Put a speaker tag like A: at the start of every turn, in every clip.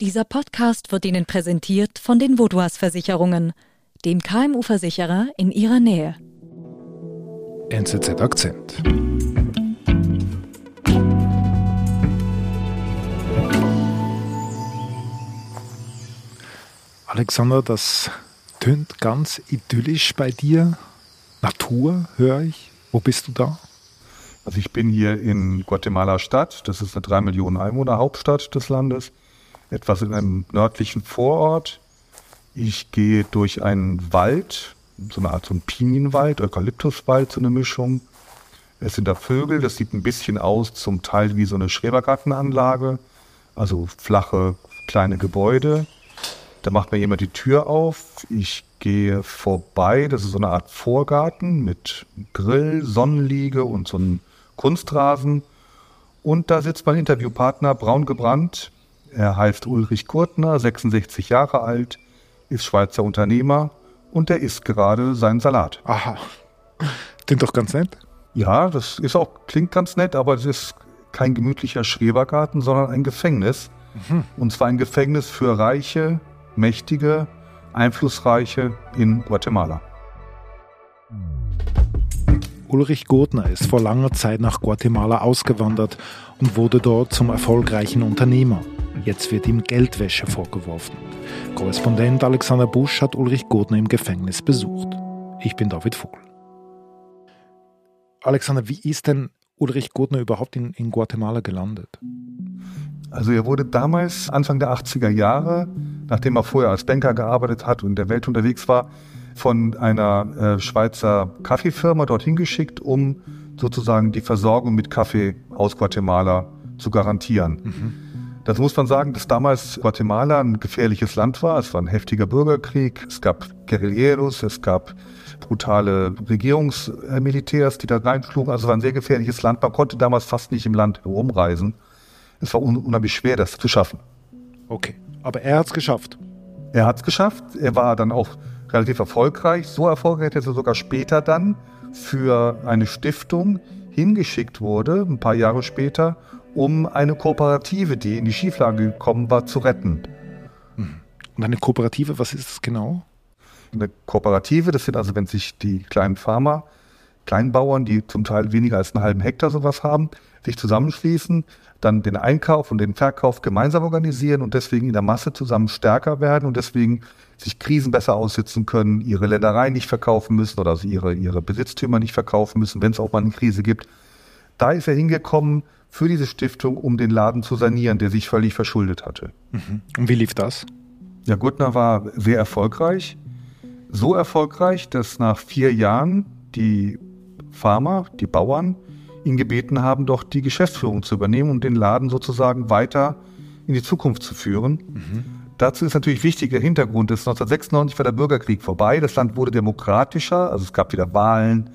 A: Dieser Podcast wird Ihnen präsentiert von den Vodouas Versicherungen, dem KMU-Versicherer in Ihrer Nähe.
B: NZZ Akzent. Alexander, das tönt ganz idyllisch bei dir. Natur höre ich. Wo bist du da?
C: Also ich bin hier in Guatemala Stadt. Das ist eine drei Millionen Einwohner Hauptstadt des Landes etwas in einem nördlichen Vorort. Ich gehe durch einen Wald, so eine Art so ein Pinienwald, Eukalyptuswald, so eine Mischung. Es sind da Vögel, das sieht ein bisschen aus, zum Teil wie so eine Schrebergartenanlage, also flache kleine Gebäude. Da macht mir jemand die Tür auf. Ich gehe vorbei, das ist so eine Art Vorgarten mit Grill, Sonnenliege und so einem Kunstrasen. Und da sitzt mein Interviewpartner, braun gebrannt, er heißt Ulrich Kurtner, 66 Jahre alt, ist Schweizer Unternehmer und er isst gerade seinen Salat.
B: Aha. Klingt doch ganz nett.
C: Ja, das ist auch, klingt ganz nett, aber es ist kein gemütlicher Schrebergarten, sondern ein Gefängnis. Mhm. Und zwar ein Gefängnis für Reiche, Mächtige, Einflussreiche in Guatemala.
B: Ulrich Gurtner ist vor langer Zeit nach Guatemala ausgewandert und wurde dort zum erfolgreichen Unternehmer. Jetzt wird ihm Geldwäsche vorgeworfen. Korrespondent Alexander Busch hat Ulrich Gurtner im Gefängnis besucht. Ich bin David Vogel. Alexander, wie ist denn Ulrich Gurtner überhaupt in, in Guatemala gelandet?
C: Also er wurde damals, Anfang der 80er Jahre, nachdem er vorher als Banker gearbeitet hat und in der Welt unterwegs war, von einer äh, Schweizer Kaffeefirma dorthin geschickt, um sozusagen die Versorgung mit Kaffee aus Guatemala zu garantieren. Mhm. Das muss man sagen, dass damals Guatemala ein gefährliches Land war. Es war ein heftiger Bürgerkrieg. Es gab Guerilleros, es gab brutale Regierungsmilitärs, die da reinschlugen. Also es war ein sehr gefährliches Land. Man konnte damals fast nicht im Land herumreisen. Es war unheimlich schwer, das zu schaffen.
B: Okay, aber er hat es geschafft.
C: Er hat es geschafft. Er war dann auch relativ erfolgreich. So erfolgreich, dass er sogar später dann für eine Stiftung hingeschickt wurde, ein paar Jahre später, um eine Kooperative, die in die Schieflage gekommen war, zu retten.
B: Und eine Kooperative, was ist das genau?
C: Eine Kooperative, das sind also, wenn sich die kleinen Farmer, Kleinbauern, die zum Teil weniger als einen halben Hektar sowas haben, sich zusammenschließen, dann den Einkauf und den Verkauf gemeinsam organisieren und deswegen in der Masse zusammen stärker werden und deswegen sich Krisen besser aussitzen können, ihre Ländereien nicht verkaufen müssen oder also ihre, ihre Besitztümer nicht verkaufen müssen, wenn es auch mal eine Krise gibt. Da ist er hingekommen, für diese Stiftung, um den Laden zu sanieren, der sich völlig verschuldet hatte.
B: Mhm. Und wie lief das?
C: Ja, Gutner war sehr erfolgreich. So erfolgreich, dass nach vier Jahren die Farmer, die Bauern, ihn gebeten haben, doch die Geschäftsführung zu übernehmen und den Laden sozusagen weiter in die Zukunft zu führen. Mhm. Dazu ist natürlich wichtig, der Hintergrund ist, 1996 war der Bürgerkrieg vorbei, das Land wurde demokratischer, also es gab wieder Wahlen,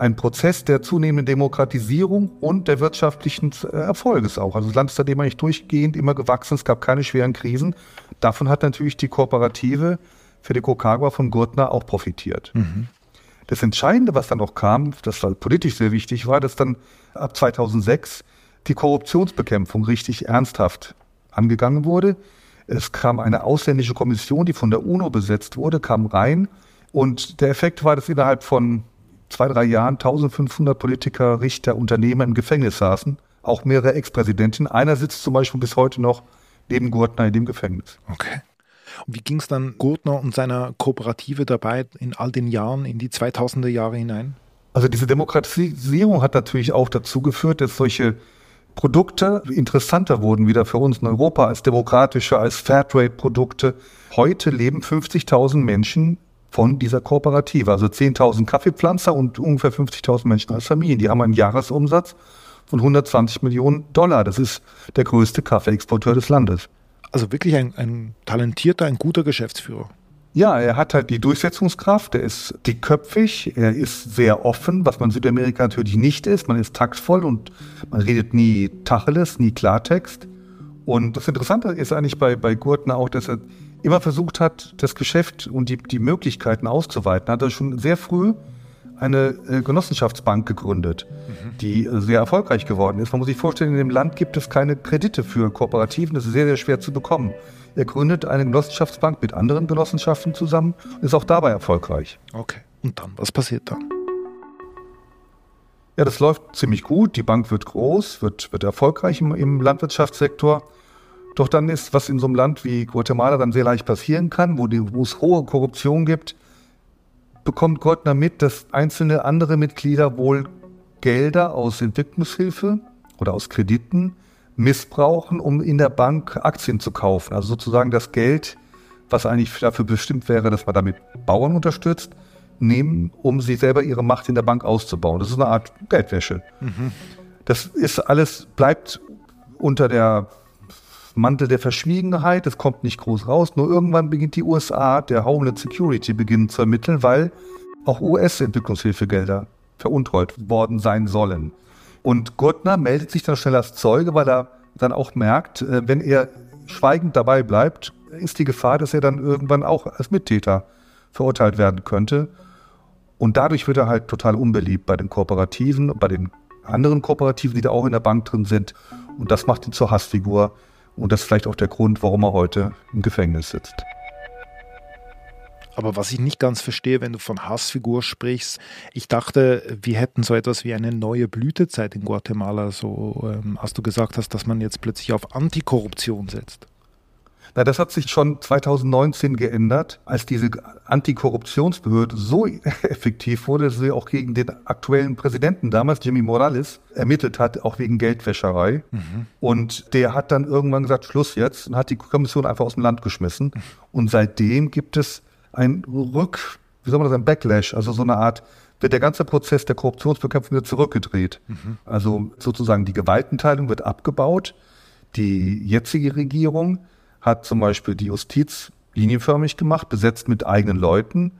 C: ein Prozess der zunehmenden Demokratisierung und der wirtschaftlichen äh, Erfolges auch. Also das Land ist seitdem eigentlich durchgehend immer gewachsen, es gab keine schweren Krisen. Davon hat natürlich die Kooperative für die Kokagua von Gurtner auch profitiert. Mhm. Das Entscheidende, was dann noch kam, das war politisch sehr wichtig, war, dass dann ab 2006 die Korruptionsbekämpfung richtig ernsthaft angegangen wurde. Es kam eine ausländische Kommission, die von der UNO besetzt wurde, kam rein. Und der Effekt war, dass innerhalb von zwei, drei Jahren 1500 Politiker, Richter, Unternehmer im Gefängnis saßen, auch mehrere Ex-Präsidenten. Einer sitzt zum Beispiel bis heute noch neben Gurtner in dem Gefängnis.
B: Okay. Und wie ging es dann Gurtner und seiner Kooperative dabei in all den Jahren, in die 2000er Jahre hinein?
C: Also diese Demokratisierung hat natürlich auch dazu geführt, dass solche Produkte interessanter wurden wieder für uns in Europa als demokratische, als Fairtrade-Produkte. Heute leben 50.000 Menschen von dieser Kooperative. Also 10.000 Kaffeepflanzer und ungefähr 50.000 Menschen als Familien. Die haben einen Jahresumsatz von 120 Millionen Dollar. Das ist der größte Kaffeeexporteur des Landes.
B: Also wirklich ein, ein talentierter, ein guter Geschäftsführer.
C: Ja, er hat halt die Durchsetzungskraft, er ist dickköpfig, er ist sehr offen, was man in Südamerika natürlich nicht ist. Man ist taktvoll und man redet nie Tacheles, nie Klartext. Und das Interessante ist eigentlich bei, bei Gurtner auch, dass er immer versucht hat, das Geschäft und die, die Möglichkeiten auszuweiten. Hat er schon sehr früh eine äh, Genossenschaftsbank gegründet, mhm. die äh, sehr erfolgreich geworden ist. Man muss sich vorstellen, in dem Land gibt es keine Kredite für Kooperativen, das ist sehr, sehr schwer zu bekommen. Er gründet eine Genossenschaftsbank mit anderen Genossenschaften zusammen und ist auch dabei erfolgreich.
B: Okay. Und dann, was passiert dann?
C: Ja, das läuft ziemlich gut. Die Bank wird groß, wird, wird erfolgreich im, im Landwirtschaftssektor. Doch dann ist, was in so einem Land wie Guatemala dann sehr leicht passieren kann, wo, die, wo es hohe Korruption gibt, bekommt Gottner mit, dass einzelne andere Mitglieder wohl Gelder aus Entwicklungshilfe oder aus Krediten missbrauchen, um in der Bank Aktien zu kaufen. Also sozusagen das Geld, was eigentlich dafür bestimmt wäre, dass man damit Bauern unterstützt, nehmen, um sich selber ihre Macht in der Bank auszubauen. Das ist eine Art Geldwäsche. Mhm. Das ist alles, bleibt unter der Mantel der Verschwiegenheit, es kommt nicht groß raus, nur irgendwann beginnt die USA, der Homeland Security beginnen zu ermitteln, weil auch US-Entwicklungshilfegelder veruntreut worden sein sollen. Und Gurtner meldet sich dann schnell als Zeuge, weil er dann auch merkt, äh, wenn er schweigend dabei bleibt, ist die Gefahr, dass er dann irgendwann auch als Mittäter verurteilt werden könnte. Und dadurch wird er halt total unbeliebt bei den Kooperativen, bei den anderen Kooperativen, die da auch in der Bank drin sind. Und das macht ihn zur Hassfigur. Und das ist vielleicht auch der Grund, warum er heute im Gefängnis sitzt.
B: Aber was ich nicht ganz verstehe, wenn du von Hassfigur sprichst, ich dachte, wir hätten so etwas wie eine neue Blütezeit in Guatemala, so ähm, als du gesagt hast, dass man jetzt plötzlich auf Antikorruption setzt.
C: Na, das hat sich schon 2019 geändert, als diese Antikorruptionsbehörde so effektiv wurde, dass sie auch gegen den aktuellen Präsidenten damals, Jimmy Morales, ermittelt hat, auch wegen Geldwäscherei. Mhm. Und der hat dann irgendwann gesagt, Schluss jetzt, und hat die Kommission einfach aus dem Land geschmissen. Mhm. Und seitdem gibt es ein Rück, wie soll man das, ein Backlash, also so eine Art, wird der ganze Prozess der Korruptionsbekämpfung wieder zurückgedreht. Mhm. Also sozusagen die Gewaltenteilung wird abgebaut. Die jetzige Regierung hat zum Beispiel die Justiz linienförmig gemacht, besetzt mit eigenen Leuten.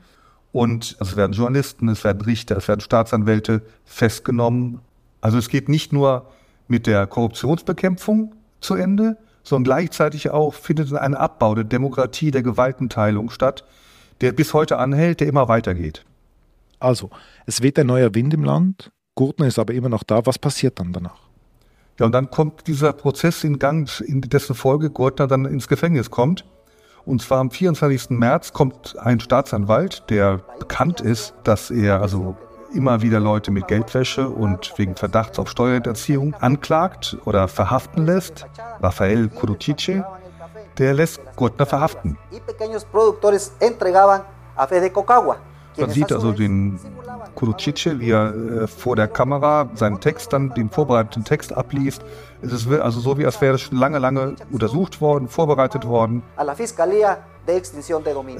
C: Und es werden Journalisten, es werden Richter, es werden Staatsanwälte festgenommen. Also es geht nicht nur mit der Korruptionsbekämpfung zu Ende, sondern gleichzeitig auch findet ein Abbau der Demokratie, der Gewaltenteilung statt, der bis heute anhält, der immer weitergeht.
B: Also, es weht ein neuer Wind im Land, Gurtner ist aber immer noch da. Was passiert dann danach?
C: Ja, und dann kommt dieser Prozess in Gang, in dessen Folge Gurtner dann ins Gefängnis kommt. Und zwar am 24. März kommt ein Staatsanwalt, der bekannt ist, dass er also immer wieder Leute mit Geldwäsche und wegen Verdachts auf Steuerhinterziehung anklagt oder verhaften lässt. Rafael Curutice, der lässt Gurtner verhaften. Man sieht also den Kurucice, wie er äh, vor der Kamera seinen Text dann, den vorbereiteten Text abliest. Es ist also so, wie als wäre es schon lange, lange untersucht worden, vorbereitet worden.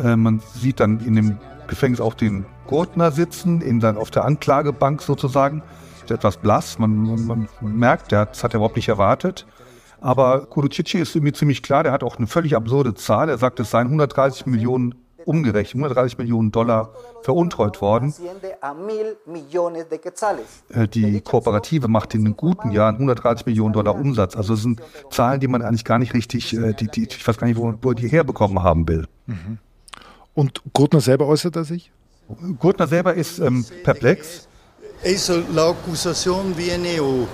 C: Äh, man sieht dann in dem Gefängnis auch den Gurtner sitzen, in dann auf der Anklagebank sozusagen. Ist etwas blass, man, man, man merkt, der hat, das hat er überhaupt nicht erwartet. Aber Kurucici ist mir ziemlich klar, der hat auch eine völlig absurde Zahl. Er sagt, es seien 130 Millionen umgerechnet 130 Millionen Dollar veruntreut worden. Äh, die Kooperative macht in den guten Jahren 130 Millionen Dollar Umsatz. Also das sind Zahlen, die man eigentlich gar nicht richtig, äh, die, die, ich weiß gar nicht, wo, wo die herbekommen haben will. Mhm.
B: Und Gurtner selber äußert er sich?
C: Gurtner selber ist ähm, perplex.
D: Eso, la acusación viene o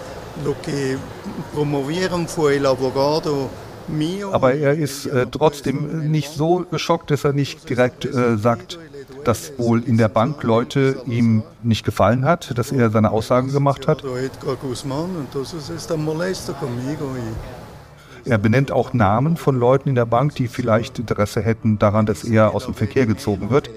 D: lo que promovieron fue el abogado
C: aber er ist äh, trotzdem nicht so geschockt, dass er nicht direkt äh, sagt, dass wohl in der Bank Leute ihm nicht gefallen hat, dass er seine Aussagen gemacht hat. Er benennt auch Namen von Leuten in der Bank, die vielleicht Interesse hätten daran, dass er aus dem Verkehr gezogen wird.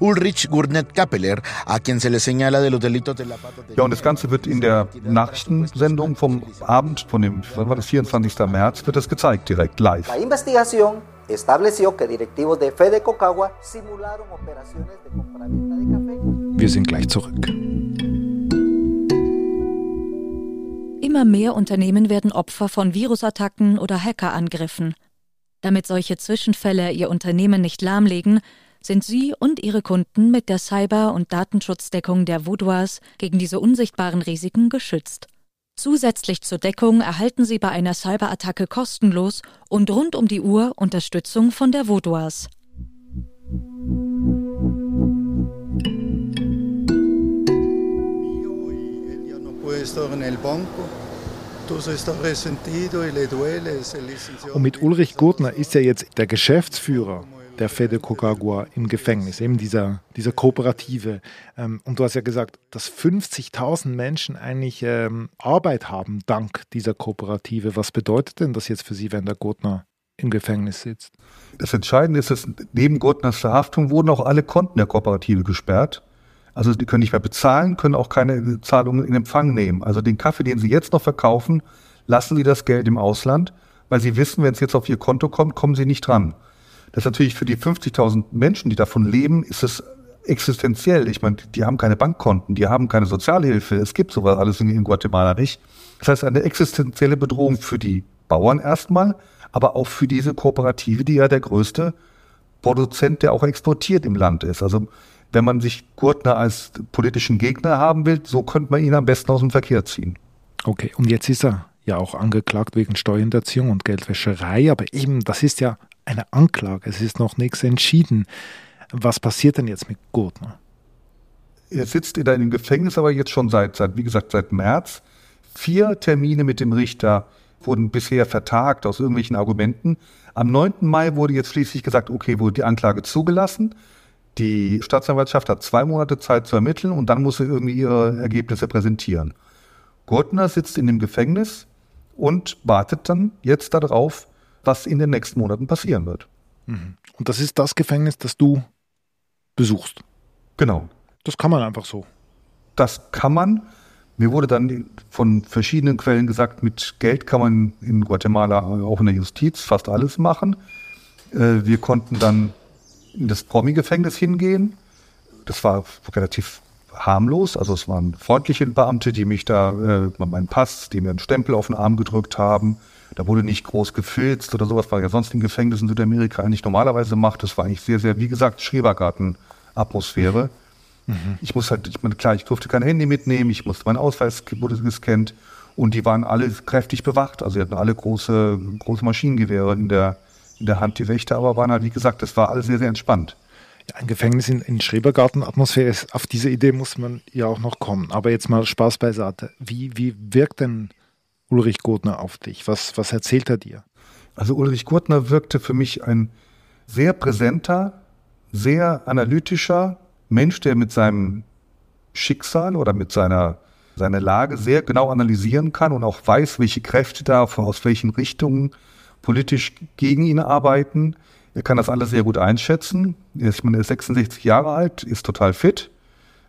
C: Ulrich Gurnet Kappeler, a quien se le señala de los delitos de la Ja, und das Ganze wird in der Nachrichtensendung vom Abend, von dem, wann war das, 24. März, wird das gezeigt, direkt live. La investigación estableció que directivos de Fede Cocagua simularon
B: operaciones de compraventa de café. Wir sind gleich zurück.
A: Immer mehr Unternehmen werden Opfer von Virusattacken oder Hackerangriffen. Damit solche Zwischenfälle ihr Unternehmen nicht lahmlegen, sind Sie und Ihre Kunden mit der Cyber- und Datenschutzdeckung der Vaudois gegen diese unsichtbaren Risiken geschützt. Zusätzlich zur Deckung erhalten Sie bei einer Cyberattacke kostenlos und rund um die Uhr Unterstützung von der Vaudois.
D: gestor en el banco.
B: Und mit Ulrich Gurtner ist ja jetzt der Geschäftsführer der Fede Cocagua im Gefängnis, eben dieser, dieser Kooperative. Ähm, und du hast ja gesagt, dass 50.000 Menschen eigentlich ähm, Arbeit haben dank dieser Kooperative. Was bedeutet denn das jetzt für Sie, wenn der Gurtner im Gefängnis sitzt?
C: Das Entscheidende ist, dass neben Gurtners Verhaftung wurden auch alle Konten der Kooperative gesperrt. Also die können nicht mehr bezahlen, können auch keine Zahlungen in Empfang nehmen. Also den Kaffee, den sie jetzt noch verkaufen, lassen sie das Geld im Ausland, weil sie wissen, wenn es jetzt auf ihr Konto kommt, kommen sie nicht dran. Das ist natürlich für die 50.000 Menschen, die davon leben, ist es existenziell. Ich meine, die haben keine Bankkonten, die haben keine Sozialhilfe. Es gibt sowas alles in Guatemala nicht. Das heißt, eine existenzielle Bedrohung für die Bauern erstmal, aber auch für diese Kooperative, die ja der größte Produzent, der auch exportiert im Land ist. Also wenn man sich Gurtner als politischen Gegner haben will, so könnte man ihn am besten aus dem Verkehr ziehen.
B: Okay, und jetzt ist er ja auch angeklagt wegen Steuerhinterziehung und Geldwäscherei, aber eben, das ist ja eine Anklage, es ist noch nichts entschieden. Was passiert denn jetzt mit Gurtner?
C: Er sitzt in einem Gefängnis, aber jetzt schon seit, seit, wie gesagt, seit März. Vier Termine mit dem Richter wurden bisher vertagt aus irgendwelchen Argumenten. Am 9. Mai wurde jetzt schließlich gesagt, okay, wurde die Anklage zugelassen. Die Staatsanwaltschaft hat zwei Monate Zeit zu ermitteln und dann muss sie irgendwie ihre Ergebnisse präsentieren. Gurtner sitzt in dem Gefängnis und wartet dann jetzt darauf, was in den nächsten Monaten passieren wird.
B: Mhm. Und das ist das Gefängnis, das du besuchst.
C: Genau.
B: Das kann man einfach so.
C: Das kann man. Mir wurde dann von verschiedenen Quellen gesagt, mit Geld kann man in Guatemala auch in der Justiz fast alles machen. Äh, wir konnten dann in das Promi-Gefängnis hingehen. Das war relativ harmlos. Also es waren freundliche Beamte, die mich da, äh, meinen Pass, die mir einen Stempel auf den Arm gedrückt haben. Da wurde nicht groß gefilzt oder sowas, was ja sonst in Gefängnissen in Südamerika eigentlich normalerweise macht. Das war eigentlich sehr, sehr, wie gesagt, Schrebergarten-Atmosphäre. Mhm. Ich muss halt, ich meine, klar, ich durfte kein Handy mitnehmen, ich musste, mein Ausweis wurde gescannt und die waren alle kräftig bewacht. Also sie hatten alle große, große Maschinengewehre in der, in der Hand. Die Wächter aber waren halt, wie gesagt, das war alles sehr, sehr entspannt.
B: Ja, ein Gefängnis in, in Schrebergarten-Atmosphäre, auf diese Idee muss man ja auch noch kommen. Aber jetzt mal Spaß beiseite. Wie, wie wirkt denn Ulrich Gurtner auf dich? Was, was erzählt er dir?
C: Also Ulrich Gurtner wirkte für mich ein sehr präsenter, sehr analytischer Mensch, der mit seinem Schicksal oder mit seiner, seiner Lage sehr genau analysieren kann und auch weiß, welche Kräfte da aus welchen Richtungen politisch gegen ihn arbeiten. Er kann das alles sehr gut einschätzen. Er ist, ist 66 Jahre alt, ist total fit,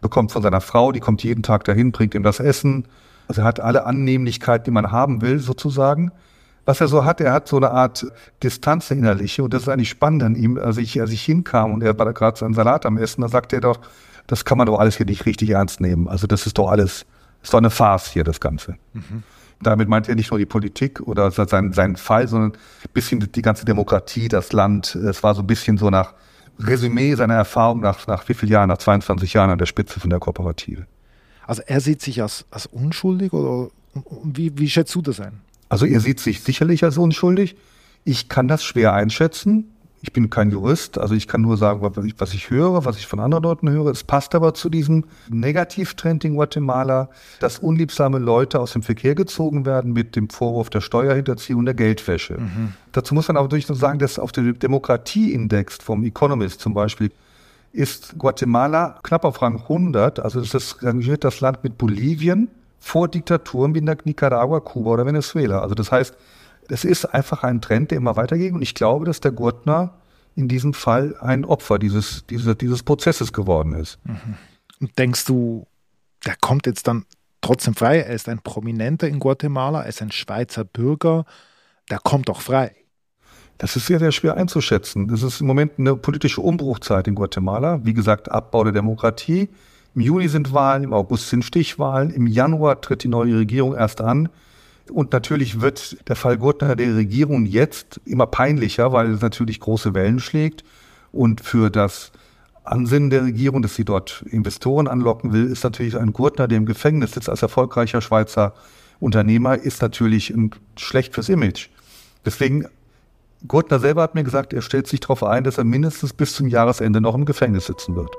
C: bekommt von seiner Frau, die kommt jeden Tag dahin, bringt ihm das Essen, also er hat alle Annehmlichkeiten, die man haben will, sozusagen. Was er so hat, er hat so eine Art Distanz innerliche und das ist eigentlich spannend an ihm. Als ich, als ich hinkam und er war da gerade seinen Salat am Essen, da sagte er doch, das kann man doch alles hier nicht richtig ernst nehmen. Also das ist doch alles, ist doch eine Farce hier, das Ganze. Mhm. Damit meint er nicht nur die Politik oder seinen, seinen Fall, sondern ein bisschen die ganze Demokratie, das Land. Es war so ein bisschen so nach Resümee seiner Erfahrung nach, nach wie vielen Jahren, nach 22 Jahren an der Spitze von der Kooperative.
B: Also er sieht sich als, als unschuldig oder wie, wie schätzt du das ein?
C: Also er sieht sich sicherlich als unschuldig. Ich kann das schwer einschätzen. Ich bin kein Jurist, also ich kann nur sagen, was ich, was ich höre, was ich von anderen Leuten höre. Es passt aber zu diesem Negativtrend in Guatemala, dass unliebsame Leute aus dem Verkehr gezogen werden mit dem Vorwurf der Steuerhinterziehung, der Geldwäsche. Mhm. Dazu muss man aber durchaus sagen, dass auf dem Demokratieindex vom Economist zum Beispiel ist Guatemala knapp auf Rang 100, also das ist rangiert das Land mit Bolivien vor Diktaturen wie Nicaragua, Kuba oder Venezuela. Also das heißt, es ist einfach ein Trend, der immer weitergeht und ich glaube, dass der Gurtner in diesem Fall ein Opfer dieses, dieses, dieses Prozesses geworden ist. Mhm.
B: Und denkst du, der kommt jetzt dann trotzdem frei? Er ist ein Prominenter in Guatemala, er ist ein Schweizer Bürger, der kommt doch frei.
C: Das ist sehr, sehr schwer einzuschätzen. Das ist im Moment eine politische Umbruchzeit in Guatemala. Wie gesagt, Abbau der Demokratie. Im Juni sind Wahlen, im August sind Stichwahlen, im Januar tritt die neue Regierung erst an. Und natürlich wird der Fall Gurtner der Regierung jetzt immer peinlicher, weil es natürlich große Wellen schlägt. Und für das Ansinnen der Regierung, dass sie dort Investoren anlocken will, ist natürlich ein Gurtner, der im Gefängnis sitzt als erfolgreicher Schweizer Unternehmer, ist natürlich schlecht fürs Image. Deswegen Gurtner selber hat mir gesagt, er stellt sich darauf ein, dass er mindestens bis zum Jahresende noch im Gefängnis sitzen wird.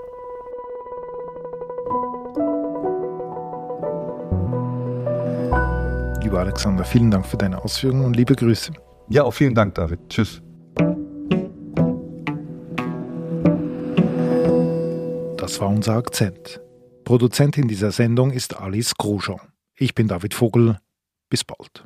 B: Lieber Alexander, vielen Dank für deine Ausführungen und liebe Grüße.
C: Ja, auch vielen Dank, David. Tschüss.
B: Das war unser Akzent. Produzentin dieser Sendung ist Alice Grosjean. Ich bin David Vogel. Bis bald.